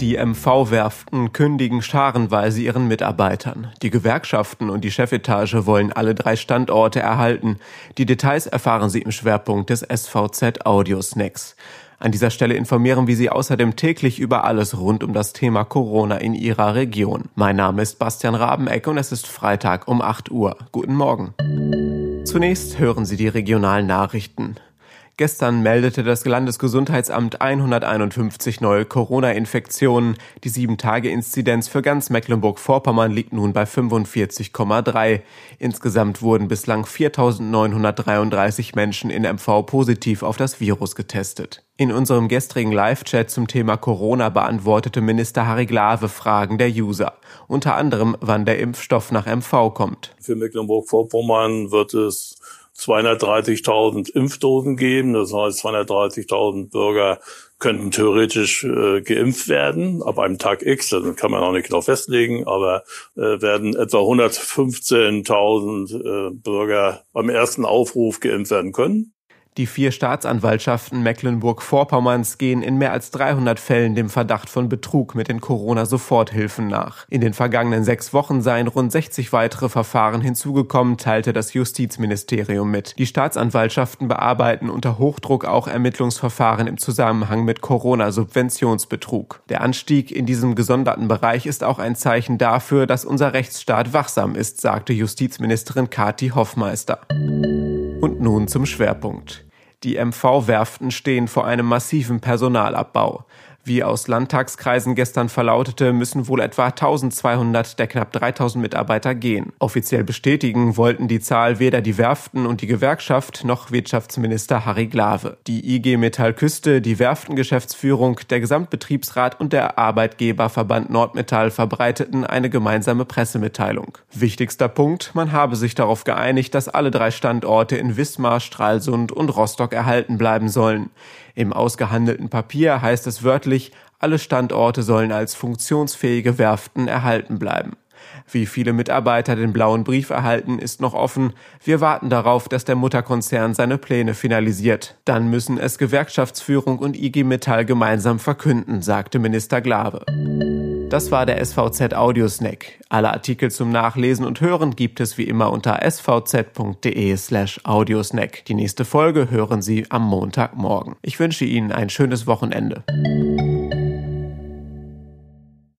Die MV-Werften kündigen scharenweise ihren Mitarbeitern. Die Gewerkschaften und die Chefetage wollen alle drei Standorte erhalten. Die Details erfahren Sie im Schwerpunkt des SVZ Audio Snacks. An dieser Stelle informieren wir Sie außerdem täglich über alles rund um das Thema Corona in Ihrer Region. Mein Name ist Bastian Rabeneck und es ist Freitag um 8 Uhr. Guten Morgen. Zunächst hören Sie die regionalen Nachrichten. Gestern meldete das Landesgesundheitsamt 151 neue Corona-Infektionen. Die 7-Tage-Inzidenz für ganz Mecklenburg-Vorpommern liegt nun bei 45,3. Insgesamt wurden bislang 4.933 Menschen in MV positiv auf das Virus getestet. In unserem gestrigen Live-Chat zum Thema Corona beantwortete Minister Harry Glawe Fragen der User. Unter anderem, wann der Impfstoff nach MV kommt. Für Mecklenburg-Vorpommern wird es 230.000 Impfdosen geben. Das heißt, 230.000 Bürger könnten theoretisch äh, geimpft werden ab einem Tag X. Das kann man auch nicht genau festlegen, aber äh, werden etwa 115.000 äh, Bürger beim ersten Aufruf geimpft werden können. Die vier Staatsanwaltschaften Mecklenburg-Vorpommerns gehen in mehr als 300 Fällen dem Verdacht von Betrug mit den Corona-Soforthilfen nach. In den vergangenen sechs Wochen seien rund 60 weitere Verfahren hinzugekommen, teilte das Justizministerium mit. Die Staatsanwaltschaften bearbeiten unter Hochdruck auch Ermittlungsverfahren im Zusammenhang mit Corona-Subventionsbetrug. Der Anstieg in diesem gesonderten Bereich ist auch ein Zeichen dafür, dass unser Rechtsstaat wachsam ist, sagte Justizministerin Kati Hoffmeister. Und nun zum Schwerpunkt. Die MV-Werften stehen vor einem massiven Personalabbau. Wie aus Landtagskreisen gestern verlautete, müssen wohl etwa 1200 der knapp 3000 Mitarbeiter gehen. Offiziell bestätigen wollten die Zahl weder die Werften und die Gewerkschaft noch Wirtschaftsminister Harry Glawe. Die IG Metall Küste, die Werftengeschäftsführung, der Gesamtbetriebsrat und der Arbeitgeberverband Nordmetall verbreiteten eine gemeinsame Pressemitteilung. Wichtigster Punkt, man habe sich darauf geeinigt, dass alle drei Standorte in Wismar, Stralsund und Rostock erhalten bleiben sollen. Im ausgehandelten Papier heißt es wörtlich, alle Standorte sollen als funktionsfähige Werften erhalten bleiben. Wie viele Mitarbeiter den blauen Brief erhalten, ist noch offen. Wir warten darauf, dass der Mutterkonzern seine Pläne finalisiert. Dann müssen es Gewerkschaftsführung und IG Metall gemeinsam verkünden, sagte Minister Glawe. Das war der SVZ Audiosnack. Alle Artikel zum Nachlesen und Hören gibt es wie immer unter svz.de slash audiosnack. Die nächste Folge hören Sie am Montagmorgen. Ich wünsche Ihnen ein schönes Wochenende.